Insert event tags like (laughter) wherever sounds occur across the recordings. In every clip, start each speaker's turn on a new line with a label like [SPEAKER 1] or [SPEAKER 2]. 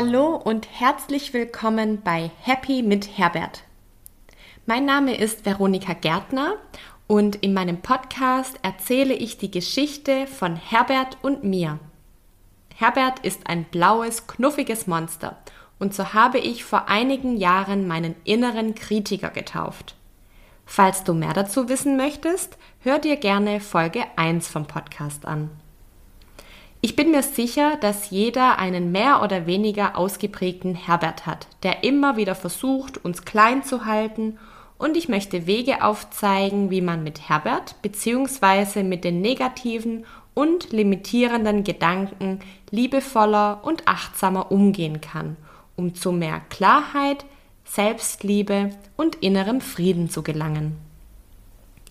[SPEAKER 1] Hallo und herzlich willkommen bei Happy mit Herbert. Mein Name ist Veronika Gärtner und in meinem Podcast erzähle ich die Geschichte von Herbert und mir. Herbert ist ein blaues, knuffiges Monster und so habe ich vor einigen Jahren meinen inneren Kritiker getauft. Falls du mehr dazu wissen möchtest, hör dir gerne Folge 1 vom Podcast an. Ich bin mir sicher, dass jeder einen mehr oder weniger ausgeprägten Herbert hat, der immer wieder versucht, uns klein zu halten und ich möchte Wege aufzeigen, wie man mit Herbert bzw. mit den negativen und limitierenden Gedanken liebevoller und achtsamer umgehen kann, um zu mehr Klarheit, Selbstliebe und innerem Frieden zu gelangen.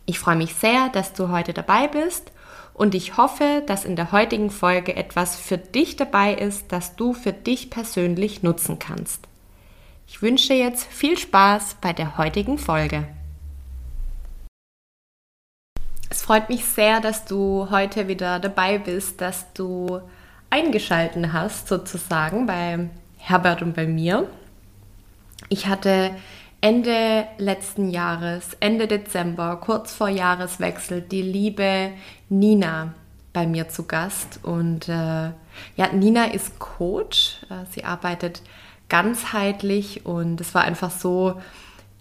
[SPEAKER 1] Ich freue mich sehr, dass du heute dabei bist und ich hoffe, dass in der heutigen Folge etwas für dich dabei ist, das du für dich persönlich nutzen kannst. Ich wünsche jetzt viel Spaß bei der heutigen Folge. Es freut mich sehr, dass du heute wieder dabei bist, dass du eingeschalten hast sozusagen bei Herbert und bei mir. Ich hatte Ende letzten Jahres, Ende Dezember, kurz vor Jahreswechsel, die liebe Nina bei mir zu Gast. Und äh, ja, Nina ist Coach. Äh, sie arbeitet ganzheitlich und es war einfach so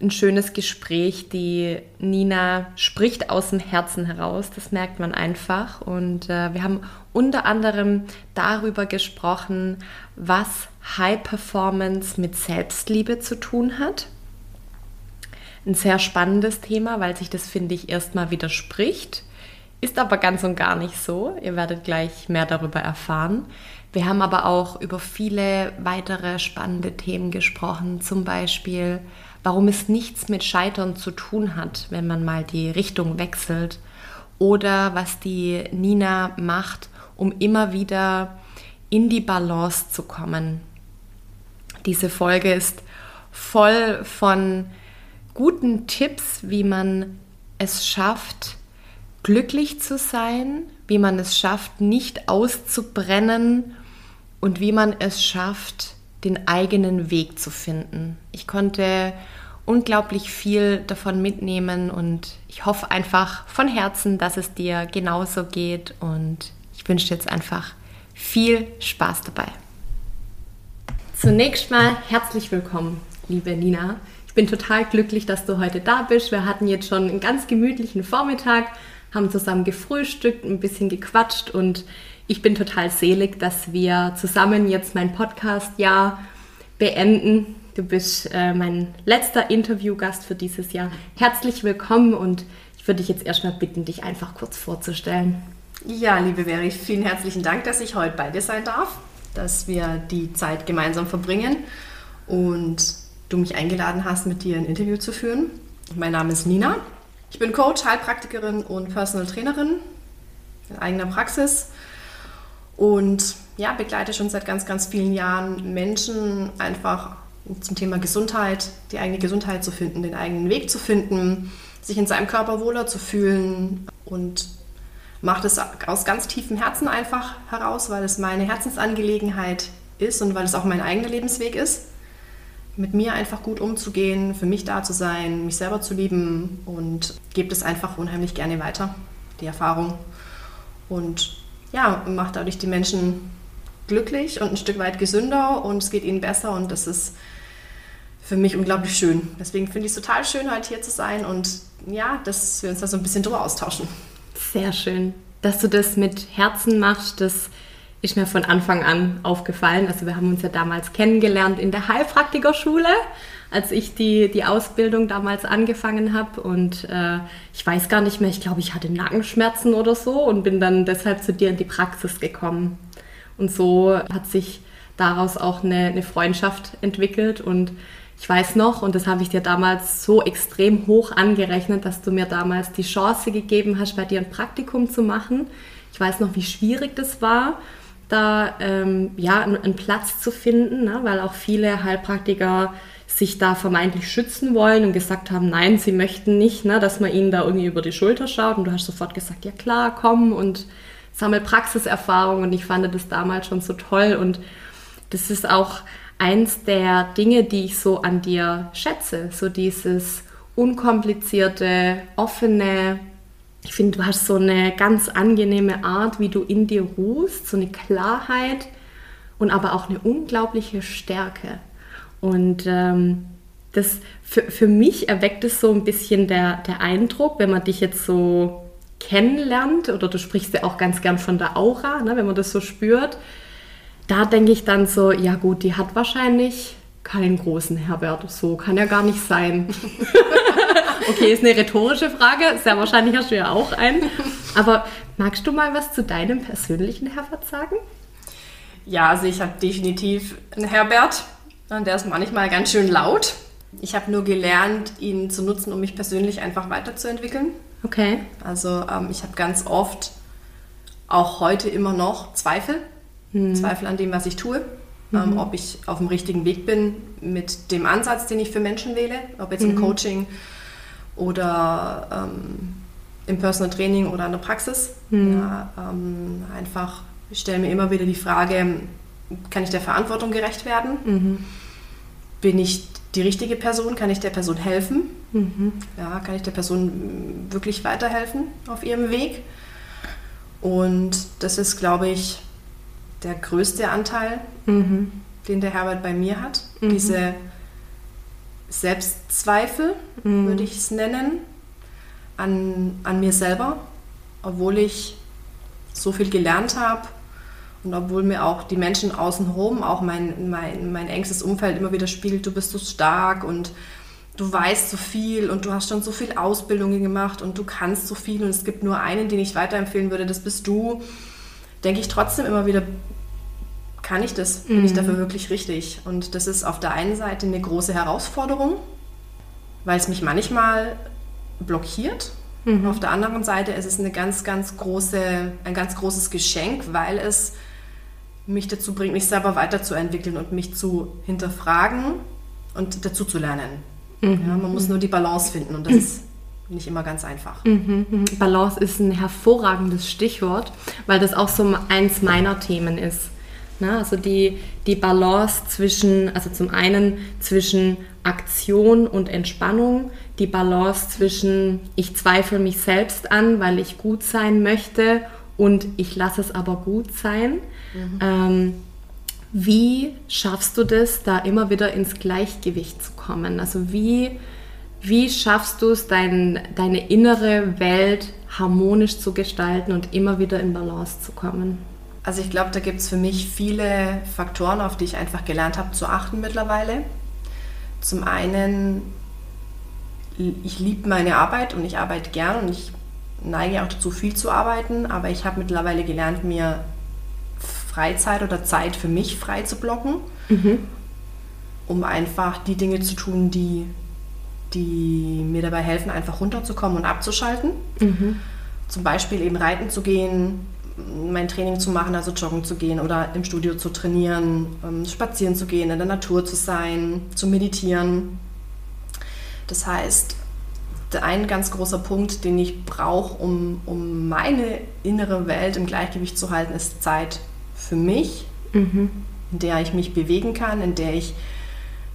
[SPEAKER 1] ein schönes Gespräch. Die Nina spricht aus dem Herzen heraus, das merkt man einfach. Und äh, wir haben unter anderem darüber gesprochen, was High Performance mit Selbstliebe zu tun hat ein sehr spannendes Thema, weil sich das, finde ich, erstmal widerspricht. Ist aber ganz und gar nicht so. Ihr werdet gleich mehr darüber erfahren. Wir haben aber auch über viele weitere spannende Themen gesprochen, zum Beispiel, warum es nichts mit Scheitern zu tun hat, wenn man mal die Richtung wechselt, oder was die Nina macht, um immer wieder in die Balance zu kommen. Diese Folge ist voll von guten Tipps, wie man es schafft, glücklich zu sein, wie man es schafft, nicht auszubrennen und wie man es schafft, den eigenen Weg zu finden. Ich konnte unglaublich viel davon mitnehmen und ich hoffe einfach von Herzen, dass es dir genauso geht und ich wünsche dir jetzt einfach viel Spaß dabei. Zunächst mal herzlich willkommen, liebe Nina bin total glücklich, dass du heute da bist. Wir hatten jetzt schon einen ganz gemütlichen Vormittag, haben zusammen gefrühstückt, ein bisschen gequatscht und ich bin total selig, dass wir zusammen jetzt mein Podcast-Jahr beenden. Du bist äh, mein letzter Interviewgast für dieses Jahr. Herzlich willkommen und ich würde dich jetzt erstmal bitten, dich einfach kurz vorzustellen.
[SPEAKER 2] Ja, liebe Veri, vielen herzlichen Dank, dass ich heute bei dir sein darf, dass wir die Zeit gemeinsam verbringen und du mich eingeladen hast, mit dir ein Interview zu führen. Mein Name ist Nina. Ich bin Coach, Heilpraktikerin und Personal Trainerin in eigener Praxis und ja, begleite schon seit ganz, ganz vielen Jahren Menschen einfach zum Thema Gesundheit, die eigene Gesundheit zu finden, den eigenen Weg zu finden, sich in seinem Körper wohler zu fühlen und mache das aus ganz tiefem Herzen einfach heraus, weil es meine Herzensangelegenheit ist und weil es auch mein eigener Lebensweg ist mit mir einfach gut umzugehen, für mich da zu sein, mich selber zu lieben und gebe es einfach unheimlich gerne weiter, die Erfahrung. Und ja, macht dadurch die Menschen glücklich und ein Stück weit gesünder und es geht ihnen besser und das ist für mich unglaublich schön. Deswegen finde ich es total schön, heute hier zu sein und ja, dass wir uns da so ein bisschen drüber austauschen.
[SPEAKER 1] Sehr schön. Dass du das mit Herzen machst, das ist mir von Anfang an aufgefallen. Also wir haben uns ja damals kennengelernt in der Heilpraktikerschule, als ich die, die Ausbildung damals angefangen habe. Und äh, ich weiß gar nicht mehr, ich glaube, ich hatte Nackenschmerzen oder so und bin dann deshalb zu dir in die Praxis gekommen. Und so hat sich daraus auch eine, eine Freundschaft entwickelt. Und ich weiß noch, und das habe ich dir damals so extrem hoch angerechnet, dass du mir damals die Chance gegeben hast, bei dir ein Praktikum zu machen. Ich weiß noch, wie schwierig das war da ähm, ja, einen Platz zu finden, ne? weil auch viele Heilpraktiker sich da vermeintlich schützen wollen und gesagt haben, nein, sie möchten nicht, ne, dass man ihnen da irgendwie über die Schulter schaut. Und du hast sofort gesagt, ja klar, komm und sammel Praxiserfahrung. Und ich fand das damals schon so toll. Und das ist auch eins der Dinge, die ich so an dir schätze. So dieses unkomplizierte, offene. Ich finde, du hast so eine ganz angenehme Art, wie du in dir ruhst, so eine Klarheit und aber auch eine unglaubliche Stärke. Und ähm, das für, für mich erweckt es so ein bisschen der, der Eindruck, wenn man dich jetzt so kennenlernt, oder du sprichst ja auch ganz gern von der Aura, ne, wenn man das so spürt, da denke ich dann so, ja gut, die hat wahrscheinlich keinen großen Herbert, so kann ja gar nicht sein. (laughs) okay, ist eine rhetorische Frage, sehr wahrscheinlich hast du ja auch einen. Aber magst du mal was zu deinem persönlichen Herbert sagen?
[SPEAKER 2] Ja, also ich habe definitiv einen Herbert, der ist manchmal ganz schön laut. Ich habe nur gelernt, ihn zu nutzen, um mich persönlich einfach weiterzuentwickeln.
[SPEAKER 1] Okay.
[SPEAKER 2] Also ähm, ich habe ganz oft, auch heute immer noch, Zweifel. Mhm. Zweifel an dem, was ich tue. Ähm, mhm. ob ich auf dem richtigen Weg bin mit dem Ansatz, den ich für Menschen wähle. Ob jetzt mhm. im Coaching oder ähm, im Personal Training oder in der Praxis. Mhm. Ja, ähm, einfach, ich stelle mir immer wieder die Frage, kann ich der Verantwortung gerecht werden? Mhm. Bin ich die richtige Person? Kann ich der Person helfen? Mhm. Ja, kann ich der Person wirklich weiterhelfen auf ihrem Weg? Und das ist, glaube ich, der größte Anteil, mhm. den der Herbert bei mir hat. Mhm. Diese Selbstzweifel, mhm. würde ich es nennen, an, an mir selber, obwohl ich so viel gelernt habe und obwohl mir auch die Menschen außenrum, auch mein, mein, mein engstes Umfeld immer wieder spiegelt, du bist so stark und du weißt so viel und du hast schon so viel Ausbildungen gemacht und du kannst so viel und es gibt nur einen, den ich weiterempfehlen würde, das bist du, denke ich trotzdem immer wieder, kann ich das? Bin mhm. ich dafür wirklich richtig? Und das ist auf der einen Seite eine große Herausforderung, weil es mich manchmal blockiert. Mhm. Auf der anderen Seite ist es eine ganz, ganz große, ein ganz großes Geschenk, weil es mich dazu bringt, mich selber weiterzuentwickeln und mich zu hinterfragen und dazu zu lernen. Mhm. Ja, man muss nur die Balance finden und das ist nicht immer ganz einfach.
[SPEAKER 1] Mhm, mhm. Balance ist ein hervorragendes Stichwort, weil das auch so eins meiner Themen ist. Na, also die, die Balance zwischen, also zum einen zwischen Aktion und Entspannung, die Balance zwischen ich zweifle mich selbst an, weil ich gut sein möchte und ich lasse es aber gut sein. Mhm. Ähm, wie schaffst du das, da immer wieder ins Gleichgewicht zu kommen? Also wie, wie schaffst du es, dein, deine innere Welt harmonisch zu gestalten und immer wieder in Balance zu kommen?
[SPEAKER 2] Also ich glaube, da gibt es für mich viele Faktoren, auf die ich einfach gelernt habe zu achten mittlerweile. Zum einen, ich liebe meine Arbeit und ich arbeite gern und ich neige auch dazu, viel zu arbeiten, aber ich habe mittlerweile gelernt, mir Freizeit oder Zeit für mich frei zu blocken, mhm. um einfach die Dinge zu tun, die, die mir dabei helfen, einfach runterzukommen und abzuschalten. Mhm. Zum Beispiel eben reiten zu gehen, mein Training zu machen, also joggen zu gehen oder im Studio zu trainieren, ähm, spazieren zu gehen, in der Natur zu sein, zu meditieren. Das heißt, ein ganz großer Punkt, den ich brauche, um, um meine innere Welt im Gleichgewicht zu halten, ist Zeit für mich, mhm. in der ich mich bewegen kann, in der ich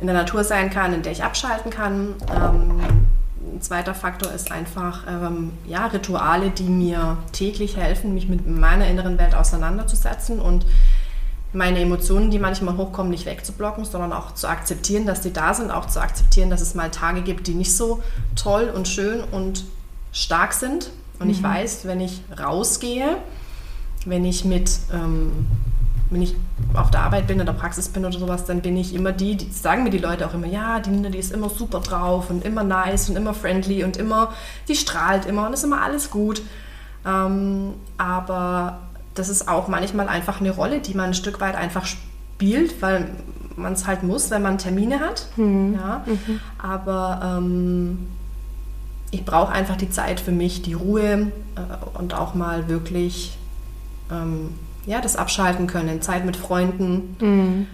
[SPEAKER 2] in der Natur sein kann, in der ich abschalten kann. Ähm, ein zweiter Faktor ist einfach ähm, ja, Rituale, die mir täglich helfen, mich mit meiner inneren Welt auseinanderzusetzen und meine Emotionen, die manchmal hochkommen, nicht wegzublocken, sondern auch zu akzeptieren, dass die da sind, auch zu akzeptieren, dass es mal Tage gibt, die nicht so toll und schön und stark sind. Und mhm. ich weiß, wenn ich rausgehe, wenn ich mit, ähm, wenn ich auf der Arbeit bin, in der Praxis bin oder sowas, dann bin ich immer die, die sagen mir die Leute auch immer, ja, die Nina, die ist immer super drauf und immer nice und immer friendly und immer, die strahlt immer und ist immer alles gut. Ähm, aber das ist auch manchmal einfach eine Rolle, die man ein Stück weit einfach spielt, weil man es halt muss, wenn man Termine hat. Mhm. Ja. Mhm. Aber ähm, ich brauche einfach die Zeit für mich, die Ruhe äh, und auch mal wirklich ähm, ja, das abschalten können, Zeit mit Freunden, mhm.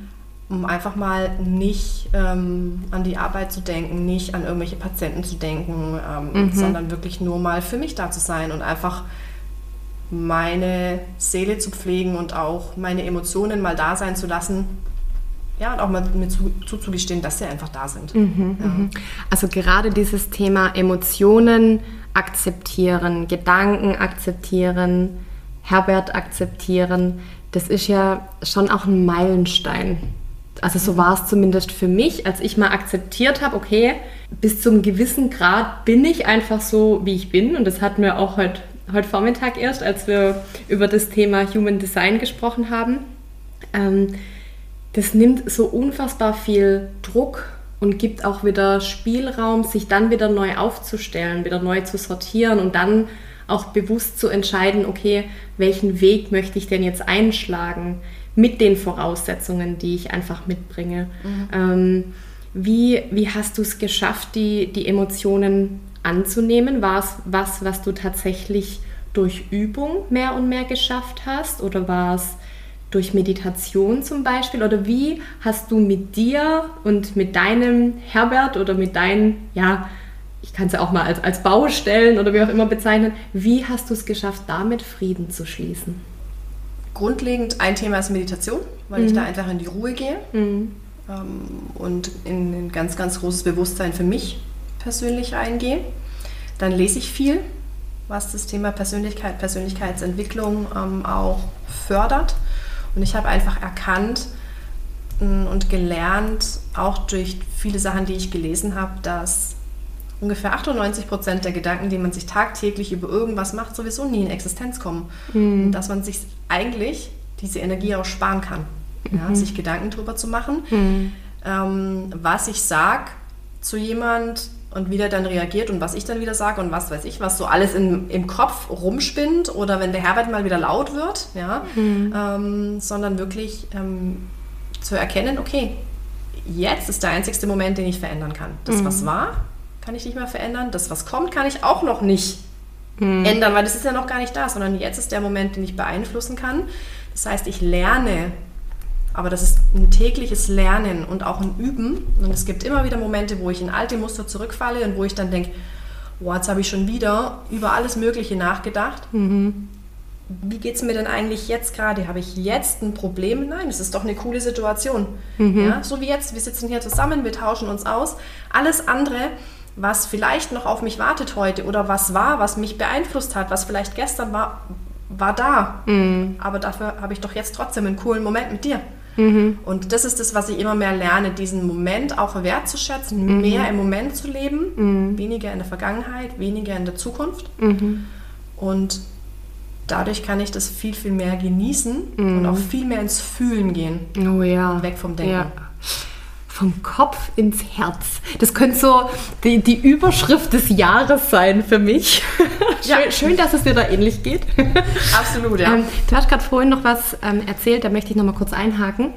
[SPEAKER 2] um einfach mal nicht ähm, an die Arbeit zu denken, nicht an irgendwelche Patienten zu denken, ähm, mhm. sondern wirklich nur mal für mich da zu sein und einfach meine Seele zu pflegen und auch meine Emotionen mal da sein zu lassen ja, und auch mal mir zu, zuzugestehen, dass sie einfach da sind.
[SPEAKER 1] Mhm, ja. Mhm. Also gerade dieses Thema Emotionen akzeptieren, Gedanken akzeptieren, Herbert akzeptieren, das ist ja schon auch ein Meilenstein. Also so war es zumindest für mich, als ich mal akzeptiert habe, okay, bis zum gewissen Grad bin ich einfach so, wie ich bin. Und das hatten wir auch heute, heute Vormittag erst, als wir über das Thema Human Design gesprochen haben. Ähm, das nimmt so unfassbar viel Druck und gibt auch wieder Spielraum, sich dann wieder neu aufzustellen, wieder neu zu sortieren und dann auch bewusst zu entscheiden, okay, welchen Weg möchte ich denn jetzt einschlagen mit den Voraussetzungen, die ich einfach mitbringe. Mhm. Ähm, wie, wie hast du es geschafft, die, die Emotionen anzunehmen? War es was, was du tatsächlich durch Übung mehr und mehr geschafft hast? Oder war es durch Meditation zum Beispiel? Oder wie hast du mit dir und mit deinem Herbert oder mit deinen, ja, ich kann es ja auch mal als, als Baustellen oder wie auch immer bezeichnen, wie hast du es geschafft, damit Frieden zu schließen?
[SPEAKER 2] Grundlegend ein Thema ist Meditation, weil mhm. ich da einfach in die Ruhe gehe mhm. ähm, und in ein ganz, ganz großes Bewusstsein für mich persönlich eingehe. Dann lese ich viel, was das Thema Persönlichkeit, Persönlichkeitsentwicklung ähm, auch fördert. Und ich habe einfach erkannt mm, und gelernt, auch durch viele Sachen, die ich gelesen habe, dass ungefähr 98 Prozent der Gedanken, die man sich tagtäglich über irgendwas macht, sowieso nie in Existenz kommen. Mhm. Und dass man sich eigentlich diese Energie auch sparen kann, ja, mhm. sich Gedanken darüber zu machen. Mhm. Ähm, was ich sage zu jemand, und wie der dann reagiert und was ich dann wieder sage und was weiß ich, was so alles in, im Kopf rumspinnt oder wenn der Herbert mal wieder laut wird, ja, mhm. ähm, sondern wirklich ähm, zu erkennen, okay, jetzt ist der einzigste Moment, den ich verändern kann. Das, was war, kann ich nicht mehr verändern. Das, was kommt, kann ich auch noch nicht mhm. ändern, weil das ist ja noch gar nicht da, sondern jetzt ist der Moment, den ich beeinflussen kann. Das heißt, ich lerne aber das ist ein tägliches Lernen und auch ein Üben. Und es gibt immer wieder Momente, wo ich in alte Muster zurückfalle und wo ich dann denke, wow, jetzt habe ich schon wieder über alles Mögliche nachgedacht. Mhm. Wie geht es mir denn eigentlich jetzt gerade? Habe ich jetzt ein Problem? Nein, es ist doch eine coole Situation. Mhm. Ja, so wie jetzt, wir sitzen hier zusammen, wir tauschen uns aus. Alles andere, was vielleicht noch auf mich wartet heute oder was war, was mich beeinflusst hat, was vielleicht gestern war, war da. Mhm. Aber dafür habe ich doch jetzt trotzdem einen coolen Moment mit dir. Mhm. Und das ist das, was ich immer mehr lerne, diesen Moment auch wertzuschätzen, mhm. mehr im Moment zu leben, mhm. weniger in der Vergangenheit, weniger in der Zukunft. Mhm. Und dadurch kann ich das viel, viel mehr genießen und auch viel mehr ins Fühlen gehen.
[SPEAKER 1] Oh ja.
[SPEAKER 2] Weg vom Denken. Ja
[SPEAKER 1] vom Kopf ins Herz. Das könnte so die, die Überschrift des Jahres sein für mich. (laughs) Ja. schön, schön, dass es dir da ähnlich geht.
[SPEAKER 2] Absolut, ja.
[SPEAKER 1] Ähm, du hast gerade vorhin noch was ähm, erzählt, da möchte ich noch mal kurz einhaken.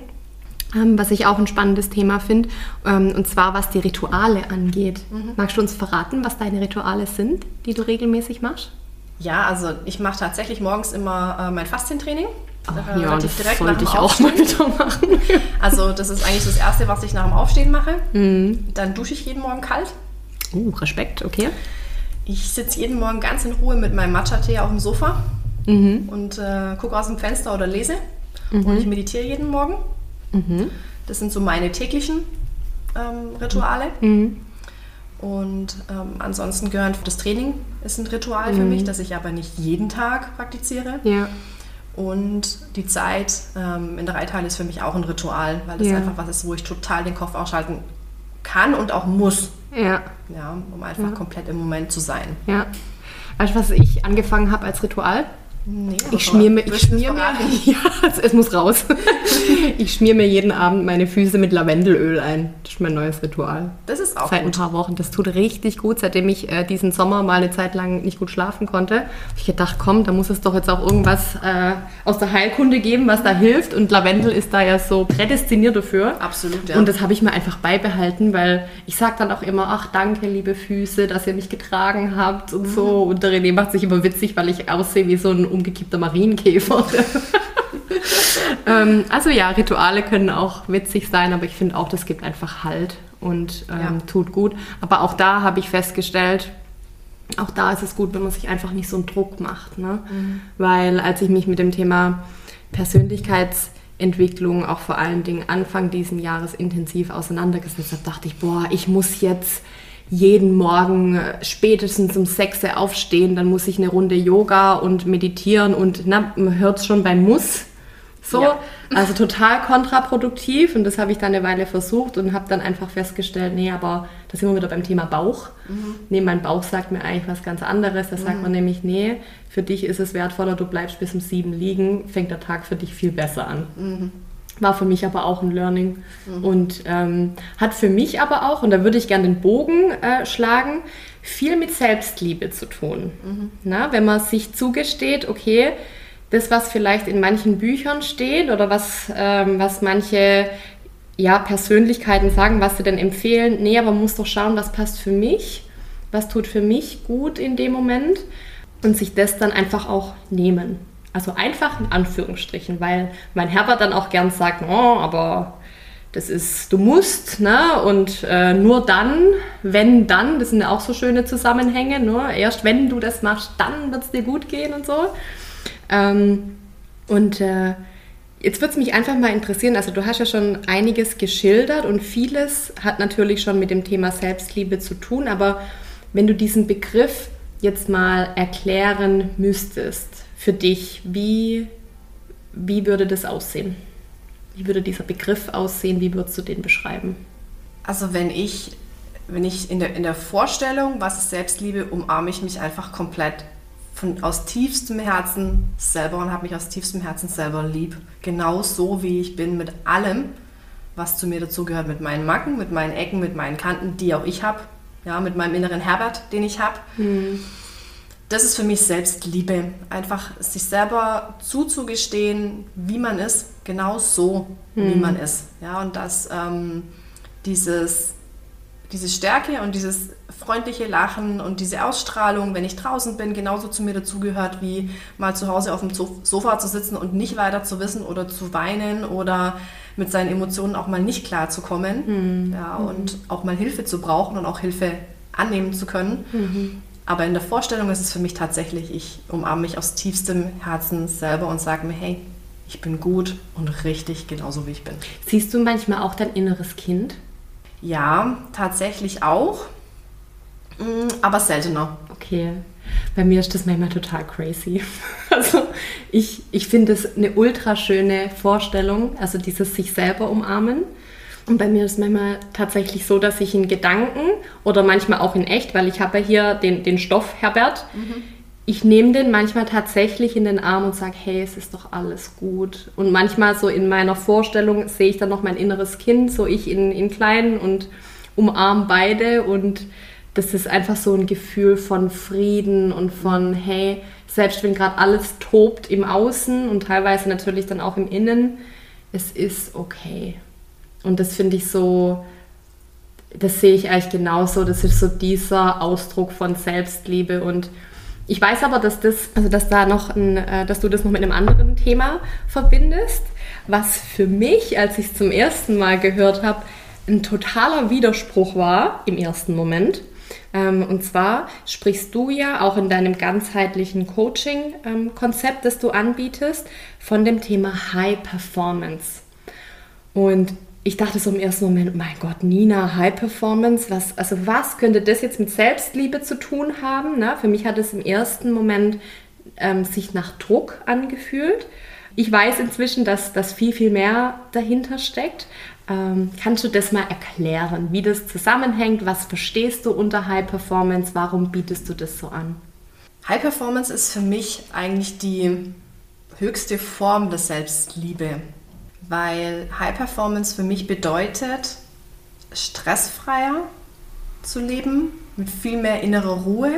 [SPEAKER 1] Ähm, was ich auch ein spannendes Thema finde, ähm, und zwar was die Rituale angeht. Mhm. Magst du uns verraten, was deine Rituale sind, die du regelmäßig machst?
[SPEAKER 2] Ja, also ich mache tatsächlich morgens immer äh, mein Faszientraining.
[SPEAKER 1] Ach, ja, das direkt sollte ich auch mal wieder machen. (laughs)
[SPEAKER 2] also das ist eigentlich das Erste, was ich nach dem Aufstehen mache. Mhm. Dann dusche ich jeden Morgen kalt.
[SPEAKER 1] Uh, Respekt, okay.
[SPEAKER 2] Ich sitze jeden Morgen ganz in Ruhe mit meinem Matcha-Tee auf dem Sofa mhm. und äh, gucke aus dem Fenster oder lese. Mhm. Und ich meditiere jeden Morgen. Mhm. Das sind so meine täglichen ähm, Rituale. Mhm. Und ähm, ansonsten gehören das Training ist ein Ritual für mhm. mich, das ich aber nicht jeden Tag praktiziere. Ja. Und die Zeit ähm, in der Reithalle ist für mich auch ein Ritual, weil es ja. einfach was ist, wo ich total den Kopf ausschalten kann und auch muss. Ja. Ja, um einfach ja. komplett im Moment zu sein.
[SPEAKER 1] Ja. Weißt du, was ich angefangen habe als Ritual? Nee, ich schmier mir, ich schmier mir, (laughs) ja, es, muss raus. (laughs) ich schmier mir jeden Abend meine Füße mit Lavendelöl ein. Das ist mein neues Ritual.
[SPEAKER 2] Das ist auch
[SPEAKER 1] Seit gut. ein paar Wochen. Das tut richtig gut. Seitdem ich äh, diesen Sommer mal eine Zeit lang nicht gut schlafen konnte, habe ich gedacht, komm, da muss es doch jetzt auch irgendwas äh, aus der Heilkunde geben, was da hilft. Und Lavendel ist da ja so prädestiniert dafür.
[SPEAKER 2] Absolut, ja.
[SPEAKER 1] Und das habe ich mir einfach beibehalten, weil ich sage dann auch immer, ach danke, liebe Füße, dass ihr mich getragen habt und mhm. so. Und der René macht sich immer witzig, weil ich aussehe wie so ein umgekippter Marienkäfer. (laughs) ähm, also ja, Rituale können auch witzig sein, aber ich finde auch, das gibt einfach Halt und ähm, ja. tut gut. Aber auch da habe ich festgestellt, auch da ist es gut, wenn man sich einfach nicht so einen Druck macht. Ne? Mhm. Weil als ich mich mit dem Thema Persönlichkeits Entwicklung auch vor allen Dingen Anfang diesen Jahres intensiv auseinandergesetzt habe, dachte ich, boah, ich muss jetzt jeden Morgen äh, spätestens um 6 Uhr aufstehen, dann muss ich eine Runde Yoga und meditieren und na, man hört es schon beim Muss. So, ja. (laughs) also total kontraproduktiv und das habe ich dann eine Weile versucht und habe dann einfach festgestellt, nee, aber da sind wir wieder beim Thema Bauch. Mhm. Nee, mein Bauch sagt mir eigentlich was ganz anderes. Da mhm. sagt man nämlich, nee, für dich ist es wertvoller, du bleibst bis um sieben liegen, fängt der Tag für dich viel besser an. Mhm. War für mich aber auch ein Learning mhm. und ähm, hat für mich aber auch, und da würde ich gerne den Bogen äh, schlagen, viel mit Selbstliebe zu tun. Mhm. Na, wenn man sich zugesteht, okay, das, was vielleicht in manchen Büchern steht oder was, ähm, was manche ja, Persönlichkeiten sagen, was sie denn empfehlen. Nee, aber man muss doch schauen, was passt für mich, was tut für mich gut in dem Moment und sich das dann einfach auch nehmen. Also einfach in Anführungsstrichen, weil mein Herbert dann auch gern sagt, oh, aber das ist, du musst, ne? Und äh, nur dann, wenn dann, das sind ja auch so schöne Zusammenhänge, nur ne? erst wenn du das machst, dann wird es dir gut gehen und so. Ähm, und äh, jetzt würde es mich einfach mal interessieren, also du hast ja schon einiges geschildert und vieles hat natürlich schon mit dem Thema Selbstliebe zu tun, aber wenn du diesen Begriff jetzt mal erklären müsstest für dich, wie, wie würde das aussehen? Wie würde dieser Begriff aussehen? Wie würdest du den beschreiben?
[SPEAKER 2] Also wenn ich, wenn ich in der, in der Vorstellung, was ist Selbstliebe, umarme ich mich einfach komplett von, aus tiefstem Herzen selber und habe mich aus tiefstem Herzen selber lieb. Genau so, wie ich bin, mit allem, was zu mir dazugehört, mit meinen Macken, mit meinen Ecken, mit meinen Kanten, die auch ich habe, ja, mit meinem inneren Herbert, den ich habe. Mhm. Das ist für mich Selbstliebe. Einfach sich selber zuzugestehen, wie man ist, genau so, mhm. wie man ist. Ja, und dass ähm, dieses diese Stärke und dieses freundliche Lachen und diese Ausstrahlung, wenn ich draußen bin, genauso zu mir dazugehört, wie mal zu Hause auf dem Sofa zu sitzen und nicht weiter zu wissen oder zu weinen oder mit seinen Emotionen auch mal nicht klar zu kommen mhm. ja, und auch mal Hilfe zu brauchen und auch Hilfe annehmen zu können. Mhm. Aber in der Vorstellung ist es für mich tatsächlich, ich umarme mich aus tiefstem Herzen selber und sage mir, hey, ich bin gut und richtig genauso wie ich bin.
[SPEAKER 1] Siehst du manchmal auch dein inneres Kind?
[SPEAKER 2] Ja, tatsächlich auch, mm, aber seltener.
[SPEAKER 1] Okay. Bei mir ist das manchmal total crazy. (laughs) Also ich, ich finde es eine ultra schöne Vorstellung, also dieses sich selber umarmen. Und bei mir ist es manchmal tatsächlich so, dass ich in Gedanken oder manchmal auch in echt, weil ich habe ja hier den, den Stoff Herbert, mhm ich nehme den manchmal tatsächlich in den Arm und sage, hey, es ist doch alles gut. Und manchmal so in meiner Vorstellung sehe ich dann noch mein inneres Kind, so ich in, in klein und umarme beide. Und das ist einfach so ein Gefühl von Frieden und von, hey, selbst wenn gerade alles tobt im Außen und teilweise natürlich dann auch im Innen, es ist okay. Und das finde ich so, das sehe ich eigentlich genauso. Das ist so dieser Ausdruck von Selbstliebe und ich weiß aber, dass das, also dass da noch ein, äh, dass du das noch mit einem anderen Thema verbindest, was für mich, als ich es zum ersten Mal gehört habe, ein totaler Widerspruch war im ersten Moment. Ähm, und zwar sprichst du ja auch in deinem ganzheitlichen Coaching-Konzept, ähm, das du anbietest, von dem Thema High Performance. Und ich dachte so im ersten Moment, mein Gott, Nina, High Performance, was, also was könnte das jetzt mit Selbstliebe zu tun haben? Ne? Für mich hat es im ersten Moment ähm, sich nach Druck angefühlt. Ich weiß inzwischen, dass das viel, viel mehr dahinter steckt. Ähm, kannst du das mal erklären, wie das zusammenhängt? Was verstehst du unter High Performance? Warum bietest du das so an?
[SPEAKER 2] High Performance ist für mich eigentlich die höchste Form der Selbstliebe weil High Performance für mich bedeutet, stressfreier zu leben, mit viel mehr innerer Ruhe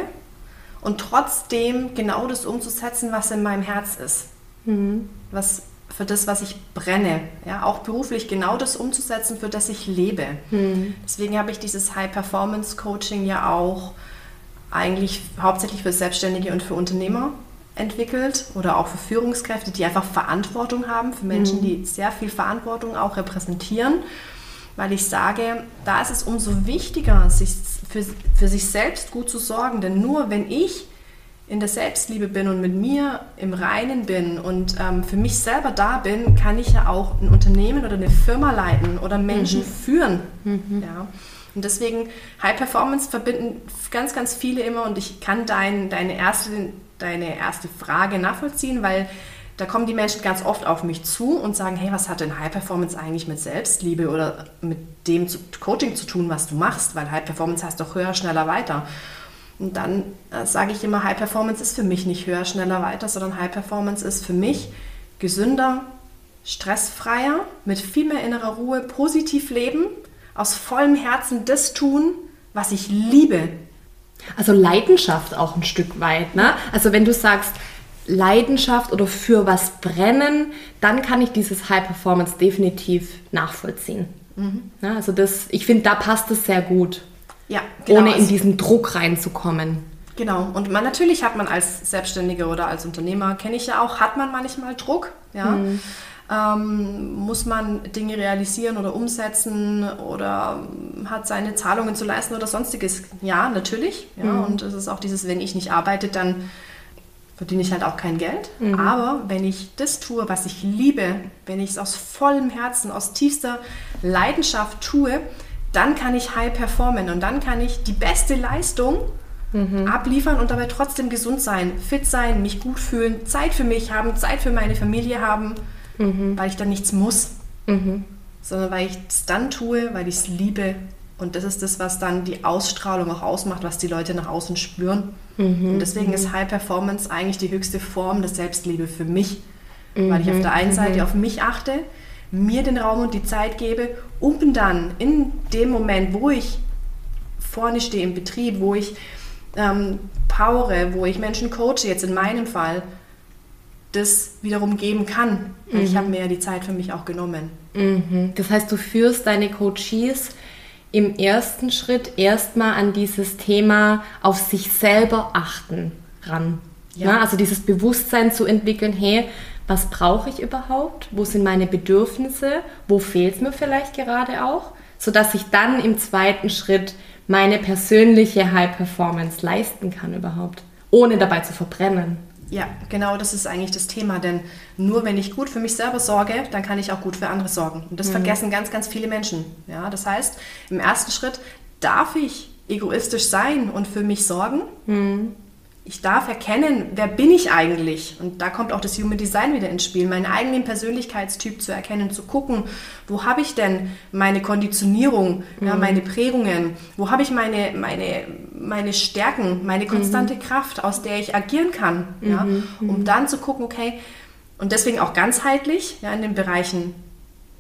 [SPEAKER 2] und trotzdem genau das umzusetzen, was in meinem Herz ist. Mhm. Was für das, was ich brenne. Ja, auch beruflich genau das umzusetzen, für das ich lebe. Mhm. Deswegen habe ich dieses High Performance Coaching ja auch eigentlich hauptsächlich für Selbstständige und für Unternehmer entwickelt oder auch für Führungskräfte, die einfach Verantwortung haben, für Menschen, mhm. die sehr viel Verantwortung auch repräsentieren, weil ich sage, da ist es umso wichtiger, sich für, für sich selbst gut zu sorgen, denn nur wenn ich in der Selbstliebe bin und mit mir im Reinen bin und ähm, für mich selber da bin, kann ich ja auch ein Unternehmen oder eine Firma leiten oder Menschen mhm. führen. Mhm. Ja. Und deswegen High Performance verbinden ganz, ganz viele immer und ich kann dein, deine, erste, deine erste Frage nachvollziehen, weil da kommen die Menschen ganz oft auf mich zu und sagen, hey, was hat denn High Performance eigentlich mit Selbstliebe oder mit dem Coaching zu tun, was du machst? Weil High Performance heißt doch höher, schneller, weiter. Und dann äh, sage ich immer, High Performance ist für mich nicht höher, schneller, weiter, sondern High Performance ist für mich gesünder, stressfreier, mit viel mehr innerer Ruhe, positiv leben, aus vollem Herzen das tun, was ich liebe.
[SPEAKER 1] Also Leidenschaft auch ein Stück weit. Ne? Also wenn du sagst, Leidenschaft oder für was brennen, dann kann ich dieses High Performance definitiv nachvollziehen. Mhm. Ja, also das, ich finde, da passt es sehr gut. Ja, genau. Ohne in also diesen Druck reinzukommen.
[SPEAKER 2] Genau. Und man, natürlich hat man als Selbstständiger oder als Unternehmer, kenne ich ja auch, hat man manchmal Druck. Ja. Mhm. Ähm, muss man Dinge realisieren oder umsetzen oder hat seine Zahlungen zu leisten oder sonstiges? Ja, natürlich. Ja. Mhm. Und es ist auch dieses, wenn ich nicht arbeite, dann verdiene ich halt auch kein Geld. Mhm. Aber wenn ich das tue, was ich liebe, wenn ich es aus vollem Herzen, aus tiefster Leidenschaft tue, dann kann ich high performen und dann kann ich die beste Leistung mhm. abliefern und dabei trotzdem gesund sein, fit sein, mich gut fühlen, Zeit für mich haben, Zeit für meine Familie haben, mhm. weil ich dann nichts muss, mhm. sondern weil ich es dann tue, weil ich es liebe. Und das ist das, was dann die Ausstrahlung auch ausmacht, was die Leute nach außen spüren. Mhm. Und deswegen ist High Performance eigentlich die höchste Form der Selbstliebe für mich, weil ich auf der einen mhm. Seite auf mich achte, mir den Raum und die Zeit gebe, um dann in dem Moment, wo ich vorne stehe im Betrieb, wo ich ähm, powere, wo ich Menschen coache, jetzt in meinem Fall, das wiederum geben kann. Mhm. Ich habe mir ja die Zeit für mich auch genommen.
[SPEAKER 1] Mhm. Das heißt, du führst deine Coaches im ersten Schritt erstmal an dieses Thema auf sich selber achten ran. Ja. Na, also dieses Bewusstsein zu entwickeln, hey, was brauche ich überhaupt? Wo sind meine Bedürfnisse? Wo fehlt es mir vielleicht gerade auch? Sodass ich dann im zweiten Schritt meine persönliche High Performance leisten kann überhaupt, ohne dabei zu verbrennen.
[SPEAKER 2] Ja, genau das ist eigentlich das Thema, denn nur wenn ich gut für mich selber sorge, dann kann ich auch gut für andere sorgen. Und das mhm. vergessen ganz, ganz viele Menschen. Ja, das heißt, im ersten Schritt darf ich egoistisch sein und für mich sorgen. Mhm ich darf erkennen, wer bin ich eigentlich? Und da kommt auch das Human Design wieder ins Spiel, meinen eigenen Persönlichkeitstyp zu erkennen, zu gucken, wo habe ich denn meine Konditionierung, mhm. ja, meine Prägungen, wo habe ich meine, meine, meine Stärken, meine konstante mhm. Kraft, aus der ich agieren kann, ja, mhm. um mhm. dann zu gucken, okay, und deswegen auch ganzheitlich ja, in den Bereichen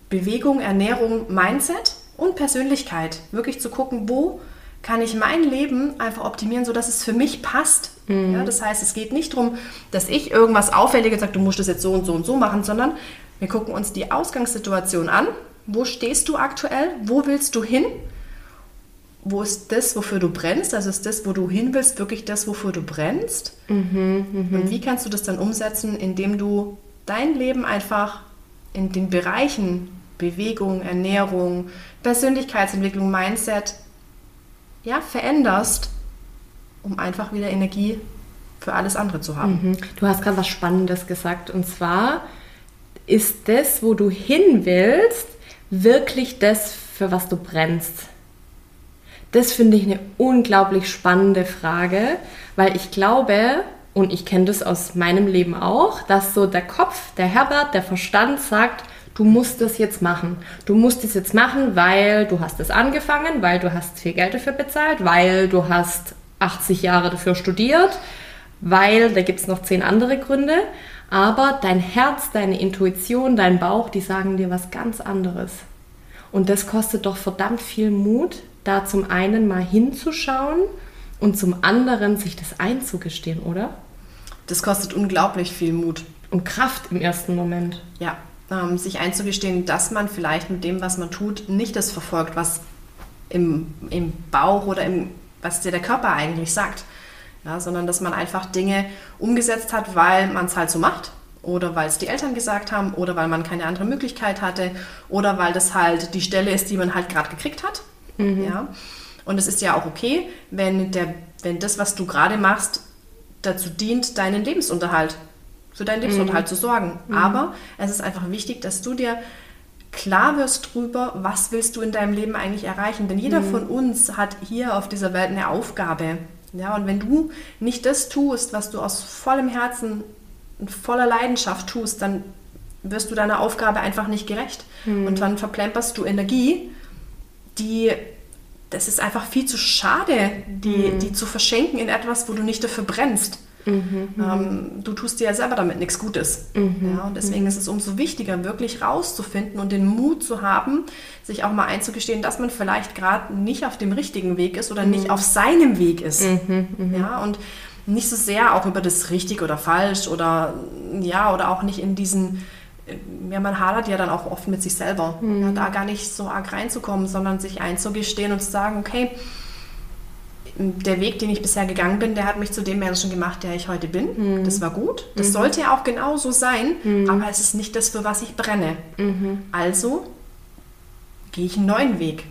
[SPEAKER 2] Bewegung, Ernährung, Mindset und Persönlichkeit, wirklich zu gucken, wo kann ich mein Leben einfach optimieren, sodass es für mich passt. Mhm. Ja, das heißt, es geht nicht darum, dass ich irgendwas Auffälliges sage, du musst das jetzt so und so und so machen, sondern wir gucken uns die Ausgangssituation an. Wo stehst du aktuell? Wo willst du hin? Wo ist das, wofür du brennst? Also ist das, wo du hin willst, wirklich das, wofür du brennst? Mhm, mh. Und wie kannst du das dann umsetzen, indem du dein Leben einfach in den Bereichen Bewegung, Ernährung, Persönlichkeitsentwicklung, Mindset ja, veränderst, um einfach wieder Energie für alles andere zu haben.
[SPEAKER 1] Mhm. Du hast gerade was Spannendes gesagt und zwar ist das, wo du hin willst, wirklich das, für was du brennst? Das finde ich eine unglaublich spannende Frage, weil ich glaube, und ich kenne das aus meinem Leben auch, dass so der Kopf, der Herbert, der Verstand sagt, du musst das jetzt machen. Du musst es jetzt machen, weil du hast es angefangen, weil du hast viel Geld dafür bezahlt, weil du hast 80 Jahre dafür studiert, weil da gibt es noch zehn andere Gründe. Aber dein Herz, deine Intuition, dein Bauch, die sagen dir was ganz anderes. Und das kostet doch verdammt viel Mut, da zum einen mal hinzuschauen und zum anderen sich das einzugestehen, oder?
[SPEAKER 2] Das kostet unglaublich viel Mut.
[SPEAKER 1] Und Kraft im ersten Moment.
[SPEAKER 2] Ja, ähm, sich einzugestehen, dass man vielleicht mit dem, was man tut, nicht das verfolgt, was im, im Bauch oder im, was dir der Körper eigentlich sagt. Ja, sondern dass man einfach Dinge umgesetzt hat, weil man es halt so macht oder weil es die Eltern gesagt haben oder weil man keine andere Möglichkeit hatte oder weil das halt die Stelle ist, die man halt gerade gekriegt hat. Mhm. Ja. Und es ist ja auch okay, wenn, der, wenn das, was du gerade machst, dazu dient, deinen Lebensunterhalt, für deinen Lebensunterhalt zu sorgen. Aber es ist einfach wichtig, dass du dir klar wirst drüber, was willst du in deinem Leben eigentlich erreichen. Denn jeder von uns hat hier auf dieser Welt eine Aufgabe. Ja, und wenn du nicht das tust, was du aus vollem Herzen und voller Leidenschaft tust, dann wirst du deiner Aufgabe einfach nicht gerecht. Und dann verplemperst du Energie, die, das ist einfach viel zu schade, die, die zu verschenken in etwas, wo du nicht dafür brennst. Ähm, du tust dir ja selber damit nichts Gutes. Ja, und deswegen ist es umso wichtiger, wirklich rauszufinden und den Mut zu haben, sich auch mal einzugestehen, dass man vielleicht gerade nicht auf dem richtigen Weg ist oder nicht auf seinem Weg ist. Ja, und nicht so sehr auch über das richtig oder falsch oder ja, oder auch nicht in diesen ja, man hadert ja dann auch oft mit sich selber. Ja, da gar nicht so arg reinzukommen, sondern sich einzugestehen und zu sagen, okay, der Weg, den ich bisher gegangen bin, der hat mich zu dem Menschen gemacht, der ich heute bin. Das war gut. Das sollte ja auch genauso sein, aber es ist nicht das, für was ich brenne. Also gehe ich einen neuen Weg.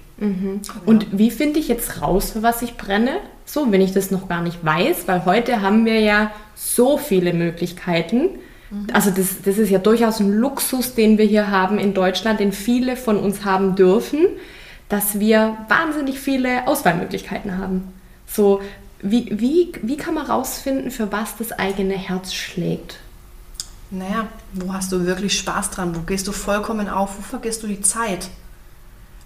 [SPEAKER 1] Und wie finde ich jetzt raus, für was ich brenne? So, wenn ich das noch gar nicht weiß, weil heute haben wir ja so viele Möglichkeiten. Also das, das ist ja durchaus ein Luxus, den wir hier haben in Deutschland, den viele von uns haben dürfen, dass wir wahnsinnig viele Auswahlmöglichkeiten haben. So, wie, wie, wie kann man rausfinden, für was das eigene Herz schlägt?
[SPEAKER 2] Naja, wo hast du wirklich Spaß dran? Wo gehst du vollkommen auf? Wo vergisst du die Zeit?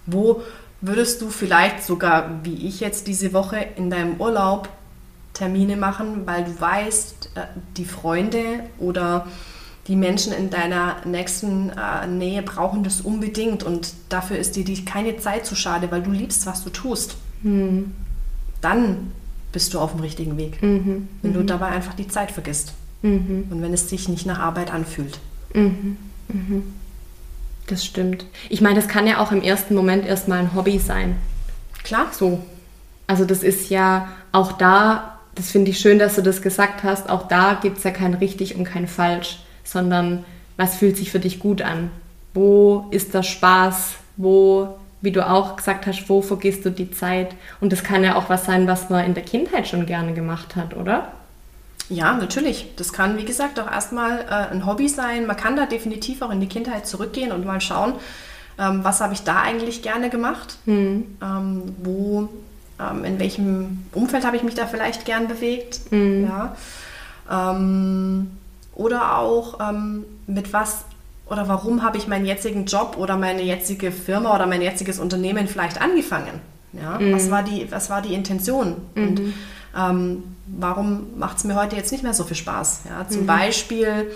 [SPEAKER 2] Wo würdest du vielleicht sogar, wie ich jetzt diese Woche in deinem Urlaub, Termine machen, weil du weißt, äh, die Freunde oder die Menschen in deiner nächsten äh, Nähe brauchen das unbedingt und dafür ist dir die, keine Zeit zu schade, weil du liebst, was du tust. Dann bist du auf dem richtigen Weg. Wenn du dabei einfach die Zeit vergisst und wenn es sich nicht nach Arbeit anfühlt.
[SPEAKER 1] Das stimmt. Ich meine, das kann ja auch im ersten Moment erstmal ein Hobby sein.
[SPEAKER 2] Klar?
[SPEAKER 1] So. Also das ist ja auch da, das finde ich schön, dass du das gesagt hast, auch da gibt es ja kein richtig und kein falsch, sondern was fühlt sich für dich gut an? Wo ist der Spaß? Wo, wie du auch gesagt hast, wo vergisst du die Zeit? Und das kann ja auch was sein, was man in der Kindheit schon gerne gemacht hat, oder?
[SPEAKER 2] Ja, natürlich. Das kann, wie gesagt, auch erstmal äh, ein Hobby sein. Man kann da definitiv auch in die Kindheit zurückgehen und mal schauen, ähm, was habe ich da eigentlich gerne gemacht? Ähm, wo, ähm, in welchem Umfeld habe ich mich da vielleicht gern bewegt? Ja. Ähm, oder auch ähm, mit was oder warum habe ich meinen jetzigen Job oder meine jetzige Firma oder mein jetziges Unternehmen vielleicht angefangen? Ja? Was, war die, was war die Intention? Und ähm, warum macht es mir heute jetzt nicht mehr so viel Spaß? Ja? Zum Beispiel,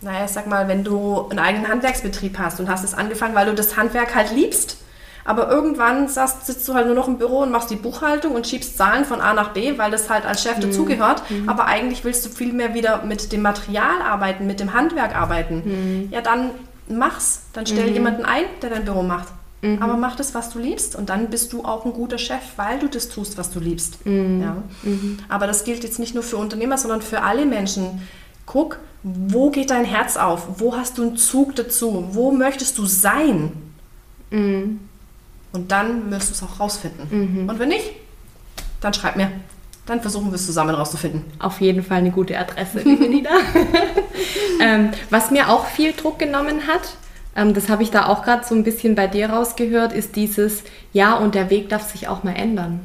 [SPEAKER 2] naja, ich sag mal, wenn du einen eigenen Handwerksbetrieb hast und hast es angefangen, weil du das Handwerk halt liebst, aber irgendwann sagst, sitzt du halt nur noch im Büro und machst die Buchhaltung und schiebst Zahlen von A nach B, weil das halt als Chef dazugehört. Aber eigentlich willst du viel mehr wieder mit dem Material arbeiten, mit dem Handwerk arbeiten. Ja, dann mach's. Dann stell jemanden ein, der dein Büro macht. Aber mach das, was du liebst und dann bist du auch ein guter Chef, weil du das tust, was du liebst. Ja. Aber das gilt jetzt nicht nur für Unternehmer, sondern für alle Menschen. Guck, wo geht dein Herz auf? Wo hast du einen Zug dazu? Wo möchtest du sein? Und dann wirst du es auch rausfinden. Und wenn nicht, dann schreib mir. Dann versuchen wir es zusammen rauszufinden.
[SPEAKER 1] Auf jeden Fall eine gute Adresse, liebe (laughs) Nina. (laughs) ähm, was mir auch viel Druck genommen hat, ähm, das habe ich da auch gerade so ein bisschen bei dir rausgehört, ist dieses, ja, und der Weg darf sich auch mal ändern.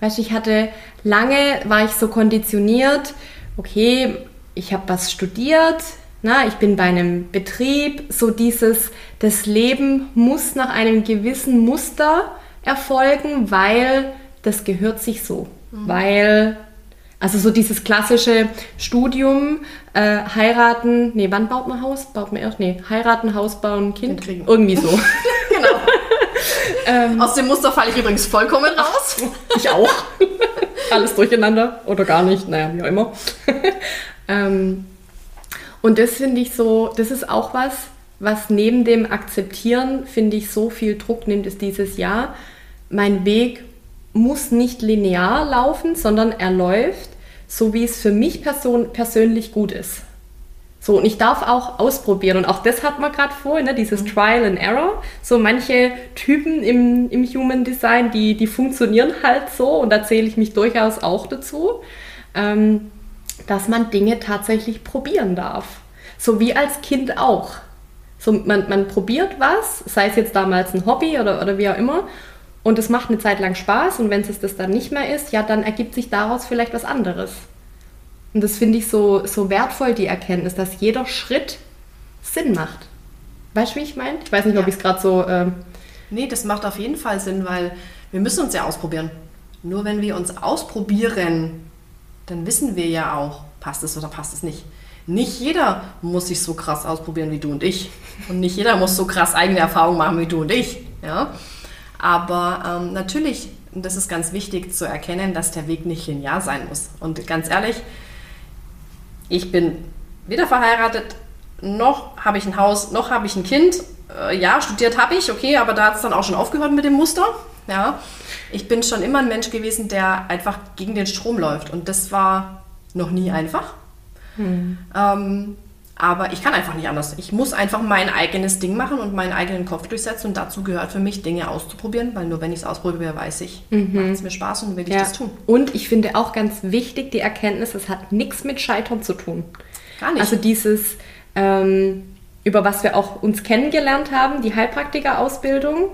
[SPEAKER 1] Weißt du, ich hatte lange, war ich so konditioniert, okay, ich habe was studiert, na, ich bin bei einem Betrieb, so dieses, das Leben muss nach einem gewissen Muster erfolgen, weil das gehört sich so. Weil, also so dieses klassische Studium, äh, heiraten, nee, wann baut man Haus? Baut man erst, nee, heiraten, Haus bauen, Kind,
[SPEAKER 2] kriegen.
[SPEAKER 1] irgendwie so. (laughs)
[SPEAKER 2] genau. (laughs) Aus dem Muster falle ich übrigens vollkommen raus. (laughs)
[SPEAKER 1] Ich auch. Alles durcheinander oder gar nicht, naja, wie auch immer. ähm, und das finde ich so, das ist auch was, was neben dem Akzeptieren, finde ich, so viel Druck nimmt, ist dieses Jahr. Mein Weg muss nicht linear laufen, sondern er läuft, so wie es für mich person persönlich gut ist. So, und ich darf auch ausprobieren. Und auch das hat man gerade vorhin, ne, dieses Trial and Error. So manche Typen im, im Human Design, die, die funktionieren halt so und da zähle ich mich durchaus auch dazu. ähm, dass man Dinge tatsächlich probieren darf. So wie als Kind auch. So, man, man probiert was, sei es jetzt damals ein Hobby oder, oder wie auch immer, und es macht eine Zeit lang Spaß und wenn es das dann nicht mehr ist, ja, dann ergibt sich daraus vielleicht was anderes. Und das finde ich so, so wertvoll, die Erkenntnis, dass jeder Schritt Sinn macht. Weißt du, wie ich meine? Ich weiß nicht, ob ich es gerade so. Ähm
[SPEAKER 2] nee, das macht auf jeden Fall Sinn, weil wir müssen uns ja ausprobieren. Nur wenn wir uns ausprobieren, dann wissen wir ja auch, passt es oder passt es nicht. Nicht jeder muss sich so krass ausprobieren wie du und ich. Und nicht jeder muss so krass eigene Erfahrungen machen wie du und ich. Ja? Aber ähm, natürlich, das ist ganz wichtig zu erkennen, dass der Weg nicht linear sein muss. Und ganz ehrlich, ich bin weder verheiratet, noch habe ich ein Haus, noch habe ich ein Kind. Äh, ja, studiert habe ich, okay, aber da hat es dann auch schon aufgehört mit dem Muster. Ja, ich bin schon immer ein Mensch gewesen, der einfach gegen den Strom läuft. Und das war noch nie einfach. Hm. Ähm, aber ich kann einfach nicht anders. Ich muss einfach mein eigenes Ding machen und meinen eigenen Kopf durchsetzen. Und dazu gehört für mich, Dinge auszuprobieren, weil nur wenn ich es ausprobiere, weiß ich, mhm. macht es mir Spaß und will ich ja. das tun.
[SPEAKER 1] Und ich finde auch ganz wichtig die Erkenntnis, es hat nichts mit Scheitern zu tun. Gar nicht. Also dieses, ähm, über was wir auch uns kennengelernt haben, die Heilpraktiker-Ausbildung,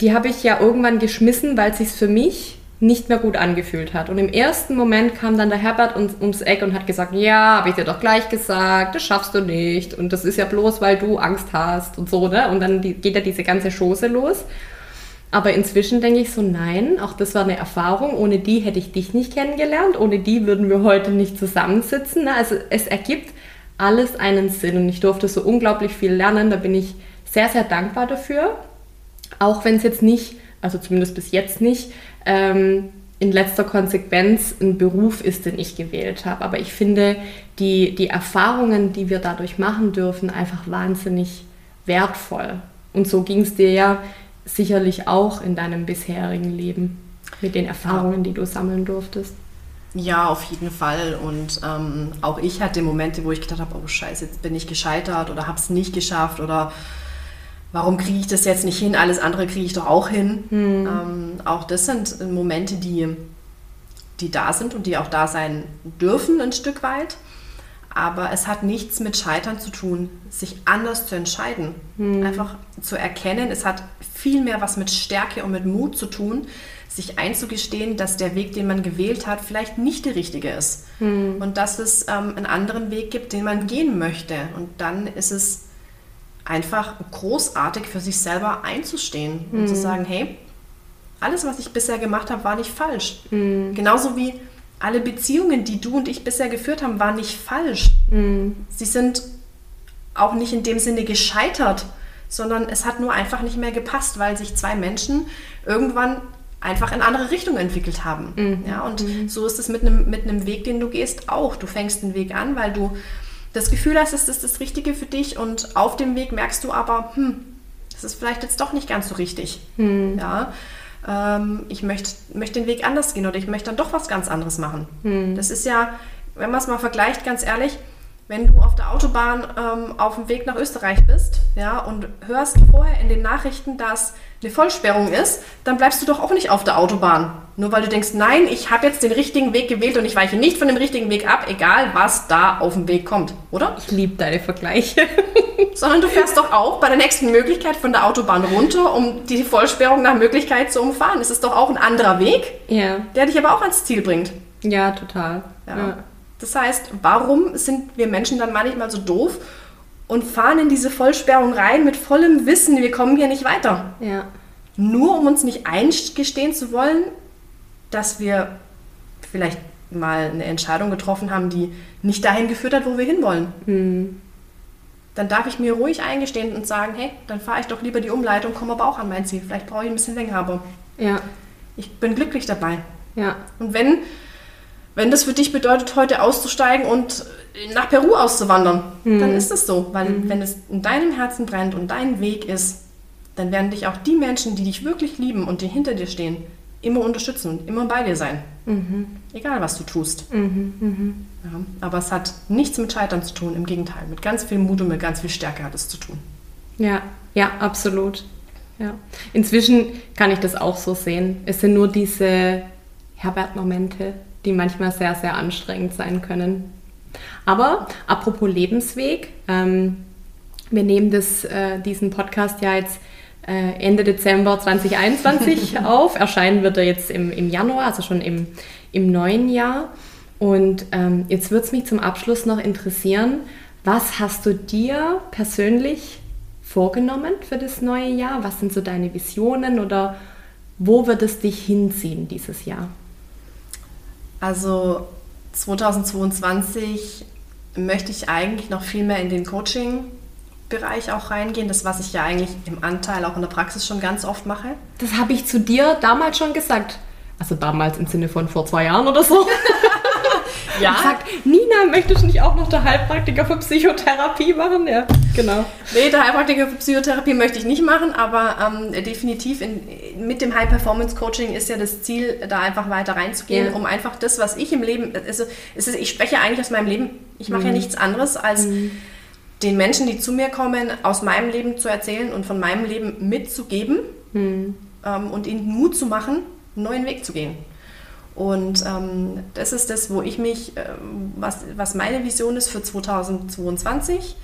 [SPEAKER 1] die habe ich ja irgendwann geschmissen, weil es sich für mich nicht mehr gut angefühlt hat. Und im ersten Moment kam dann der Herbert uns, ums Eck und hat gesagt, ja, habe ich dir doch gleich gesagt, das schaffst du nicht. Und das ist ja bloß, weil du Angst hast und so, ne? Und dann geht ja diese ganze Chose los. Aber inzwischen denke ich so, nein, auch das war eine Erfahrung. Ohne die hätte ich dich nicht kennengelernt. Ohne die würden wir heute nicht zusammensitzen. Ne? Also es ergibt alles einen Sinn. Und ich durfte so unglaublich viel lernen. Da bin ich sehr, sehr dankbar dafür. Auch wenn es jetzt nicht, also zumindest bis jetzt nicht, ähm, in letzter Konsequenz ein Beruf ist, den ich gewählt habe. Aber ich finde die, die Erfahrungen, die wir dadurch machen dürfen, einfach wahnsinnig wertvoll. Und so ging es dir ja sicherlich auch in deinem bisherigen Leben mit den Erfahrungen, die du sammeln durftest.
[SPEAKER 2] Ja, auf jeden Fall. Und ähm, auch ich hatte Momente, wo ich gedacht habe, oh scheiße, jetzt bin ich gescheitert oder habe es nicht geschafft oder warum kriege ich das jetzt nicht hin? Alles andere kriege ich doch auch hin. Hm. Ähm, auch das sind Momente, die, die da sind und die auch da sein dürfen ein Stück weit. Aber es hat nichts mit Scheitern zu tun, sich anders zu entscheiden. Hm. Einfach zu erkennen, es hat viel mehr was mit Stärke und mit Mut zu tun, sich einzugestehen, dass der Weg, den man gewählt hat, vielleicht nicht der richtige ist. Hm. Und dass es ähm, einen anderen Weg gibt, den man gehen möchte. Und dann ist es einfach großartig für sich selber einzustehen mhm. und zu hm. sagen, hey, alles, was ich bisher gemacht habe, war nicht falsch. Mhm. Genauso wie alle Beziehungen, die du und ich bisher geführt haben, waren nicht falsch. Mhm. Sie sind auch nicht in dem Sinne gescheitert, sondern es hat nur einfach nicht mehr gepasst, weil sich zwei Menschen irgendwann einfach in andere Richtungen entwickelt haben. Mhm. Ja, und mhm. so ist es mit einem, mit einem Weg, den du gehst, auch. Du fängst einen Weg an, weil du das Gefühl hast, es ist das Richtige für dich und auf dem Weg merkst du aber, hm, das ist vielleicht jetzt doch nicht ganz so richtig. Hm. Ja, ähm, ich möchte, möchte den Weg anders gehen oder ich möchte dann doch was ganz anderes machen. Hm. Das ist ja, wenn man es mal vergleicht, ganz ehrlich, wenn du auf der Autobahn ähm, auf dem Weg nach Österreich bist ja, und hörst vorher in den Nachrichten, dass eine Vollsperrung ist, dann bleibst du doch auch nicht auf der Autobahn. Nur weil du denkst, nein, ich habe jetzt den richtigen Weg gewählt und ich weiche nicht von dem richtigen Weg ab, egal was da auf dem Weg kommt, oder?
[SPEAKER 1] Ich liebe deine Vergleiche. (laughs)
[SPEAKER 2] Sondern du fährst doch auch bei der nächsten Möglichkeit von der Autobahn runter, um die Vollsperrung nach Möglichkeit zu umfahren. Es ist doch auch ein anderer Weg,
[SPEAKER 1] ja.
[SPEAKER 2] der dich aber auch ans Ziel bringt.
[SPEAKER 1] Ja, total.
[SPEAKER 2] ja. ja. Das heißt, warum sind wir Menschen dann manchmal so doof und fahren in diese Vollsperrung rein mit vollem Wissen, wir kommen hier nicht weiter?
[SPEAKER 1] Ja.
[SPEAKER 2] Nur um uns nicht eingestehen zu wollen, dass wir vielleicht mal eine Entscheidung getroffen haben, die nicht dahin geführt hat, wo wir hinwollen. Mhm. Dann darf ich mir ruhig eingestehen und sagen, hey, dann fahre ich doch lieber die Umleitung, komme aber auch an mein Ziel. Vielleicht brauche ich ein bisschen länger, aber
[SPEAKER 1] ja.
[SPEAKER 2] ich bin glücklich dabei.
[SPEAKER 1] Ja.
[SPEAKER 2] Und wenn wenn das für dich bedeutet, heute auszusteigen und nach Peru auszuwandern, mhm. dann ist es so. Weil mhm. wenn es in deinem Herzen brennt und dein Weg ist, dann werden dich auch die Menschen, die dich wirklich lieben und die hinter dir stehen, immer unterstützen und immer bei dir sein. Mhm. Egal, was du tust.
[SPEAKER 1] Mhm. Mhm.
[SPEAKER 2] Ja, aber es hat nichts mit Scheitern zu tun, im Gegenteil. Mit ganz viel Mut und mit ganz viel Stärke hat es zu tun.
[SPEAKER 1] Ja, ja, absolut. Ja. Inzwischen kann ich das auch so sehen. Es sind nur diese Herbert-Momente, die manchmal sehr, sehr anstrengend sein können. Aber apropos Lebensweg, ähm, wir nehmen das, äh, diesen Podcast ja jetzt äh, Ende Dezember 2021 (laughs) auf. Erscheinen wird er jetzt im, im Januar, also schon im, im neuen Jahr. Und ähm, jetzt würde es mich zum Abschluss noch interessieren, was hast du dir persönlich vorgenommen für das neue Jahr? Was sind so deine Visionen oder wo wird es dich hinziehen dieses Jahr?
[SPEAKER 2] Also 2022 möchte ich eigentlich noch viel mehr in den Coaching-Bereich auch reingehen. Das, was ich ja eigentlich im Anteil auch in der Praxis schon ganz oft mache.
[SPEAKER 1] Das habe ich zu dir damals schon gesagt. Also damals im Sinne von vor zwei Jahren oder so. (laughs) ja. Ich sagt, Nina, möchtest du nicht auch noch der Heilpraktiker für Psychotherapie machen? Ja, genau.
[SPEAKER 2] Nee, der Heilpraktiker für Psychotherapie möchte ich nicht machen, aber ähm, definitiv in, mit dem High-Performance-Coaching ist ja das Ziel, da einfach weiter reinzugehen, ja. um einfach das, was ich im Leben, also, ist, ich spreche eigentlich aus meinem Leben, ich mache mhm. ja nichts anderes als mhm. den Menschen, die zu mir kommen, aus meinem Leben zu erzählen und von meinem Leben mitzugeben mhm. ähm, und ihnen Mut zu machen, einen neuen Weg zu gehen. Und ähm, das ist das, wo ich mich, äh, was, was meine Vision ist für 2022,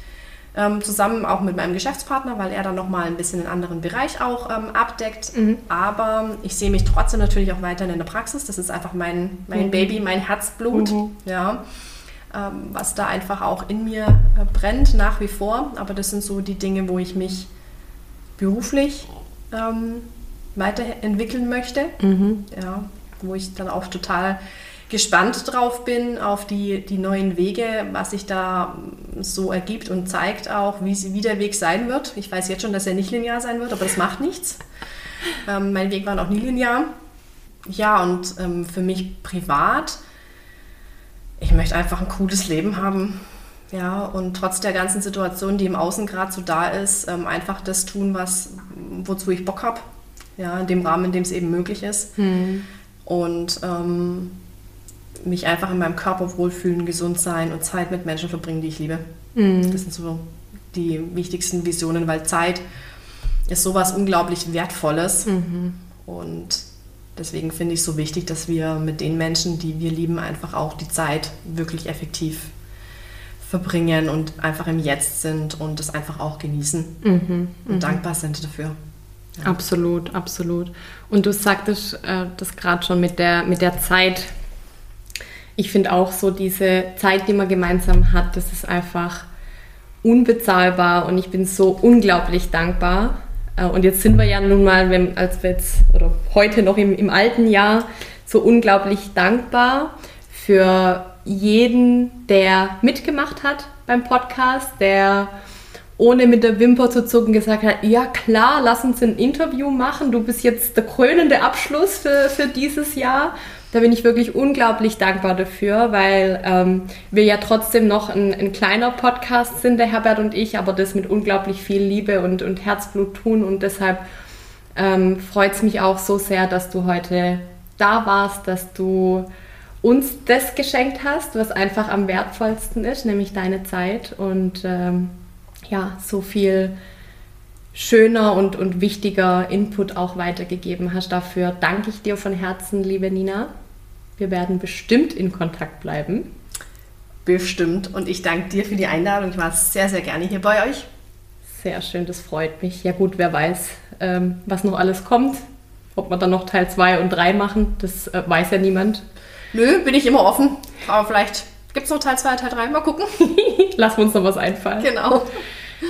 [SPEAKER 2] ähm, zusammen auch mit meinem Geschäftspartner, weil er dann nochmal ein bisschen einen anderen Bereich auch ähm, abdeckt. Mhm. Aber ich sehe mich trotzdem natürlich auch weiterhin in der Praxis. Das ist einfach mein, mein mhm. Baby, mein Herzblut. Mhm. Ja. Ähm, was da einfach auch in mir äh, brennt nach wie vor. Aber das sind so die Dinge, wo ich mich beruflich ähm, weiterentwickeln möchte. Mhm. Ja, wo ich dann auch total gespannt drauf bin, auf die, die neuen Wege, was sich da so ergibt und zeigt auch, wie, wie der Weg sein wird. Ich weiß jetzt schon, dass er nicht linear sein wird, aber das macht nichts. Ähm, mein Weg war noch nie linear. Ja, und ähm, für mich privat, ich möchte einfach ein cooles Leben haben. Ja, und trotz der ganzen Situation, die im Außen gerade so da ist, ähm, einfach das tun, was, wozu ich Bock habe. Ja, in dem Rahmen, in dem es eben möglich ist. Hm und ähm, mich einfach in meinem Körper wohlfühlen, gesund sein und Zeit mit Menschen verbringen, die ich liebe. Mhm. Das sind so die wichtigsten Visionen, weil Zeit ist sowas unglaublich Wertvolles mhm. und deswegen finde ich es so wichtig, dass wir mit den Menschen, die wir lieben, einfach auch die Zeit wirklich effektiv verbringen und einfach im Jetzt sind und es einfach auch genießen mhm. und mhm. dankbar sind dafür.
[SPEAKER 1] Ja. Absolut, absolut. Und du sagtest äh, das gerade schon mit der, mit der Zeit. Ich finde auch so diese Zeit, die man gemeinsam hat, das ist einfach unbezahlbar und ich bin so unglaublich dankbar. Äh, und jetzt sind wir ja nun mal, wenn, als wir jetzt, oder heute noch im, im alten Jahr, so unglaublich dankbar für jeden, der mitgemacht hat beim Podcast, der ohne mit der Wimper zu zucken gesagt hat, ja klar, lass uns ein Interview machen, du bist jetzt der krönende Abschluss für, für dieses Jahr. Da bin ich wirklich unglaublich dankbar dafür, weil ähm, wir ja trotzdem noch ein, ein, kleiner Podcast sind, der Herbert und ich, aber das mit unglaublich viel Liebe und, und Herzblut tun. Und deshalb ähm, freut es mich auch so sehr, dass du heute da warst, dass du uns das geschenkt hast, was einfach am wertvollsten ist, nämlich deine Zeit. Und ähm, ja, so viel schöner und, und wichtiger Input auch weitergegeben hast. Dafür danke ich dir von Herzen, liebe Nina. Wir werden bestimmt in Kontakt bleiben.
[SPEAKER 2] Bestimmt. Und ich danke dir für die Einladung. Ich war sehr, sehr gerne hier bei euch.
[SPEAKER 1] Sehr schön, das freut mich. Ja gut, wer weiß, ähm, was noch alles kommt. Ob wir dann noch Teil 2 und 3 machen, das äh, weiß ja niemand.
[SPEAKER 2] Nö, bin ich immer offen. Aber vielleicht gibt es noch Teil 2, Teil 3. Mal gucken. (laughs) (laughs)
[SPEAKER 1] Lassen wir uns noch was einfallen.
[SPEAKER 2] Genau.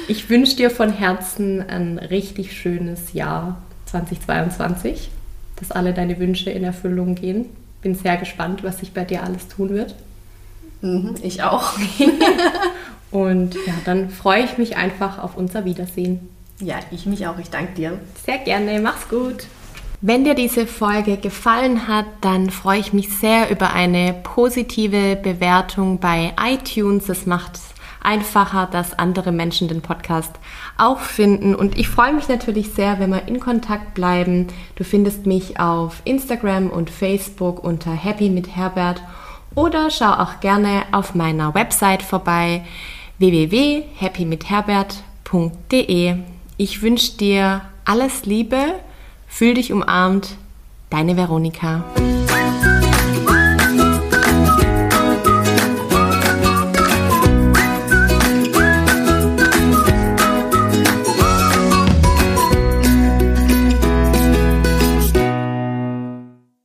[SPEAKER 1] Ich wünsche dir von Herzen ein richtig schönes Jahr 2022, dass alle deine Wünsche in Erfüllung gehen. Bin sehr gespannt, was sich bei dir alles tun wird.
[SPEAKER 2] Mhm, ich auch. (laughs)
[SPEAKER 1] Und ja, dann freue ich mich einfach auf unser Wiedersehen.
[SPEAKER 2] Ja, ich mich auch. Ich danke dir.
[SPEAKER 1] Sehr gerne. Mach's gut. Wenn dir diese Folge gefallen hat, dann freue ich mich sehr über eine positive Bewertung bei iTunes. Das macht einfacher, dass andere Menschen den Podcast auch finden. Und ich freue mich natürlich sehr, wenn wir in Kontakt bleiben. Du findest mich auf Instagram und Facebook unter Happy mit Herbert oder schau auch gerne auf meiner Website vorbei www.happymithherbert.de. Ich wünsche dir alles Liebe, fühl dich umarmt, deine Veronika.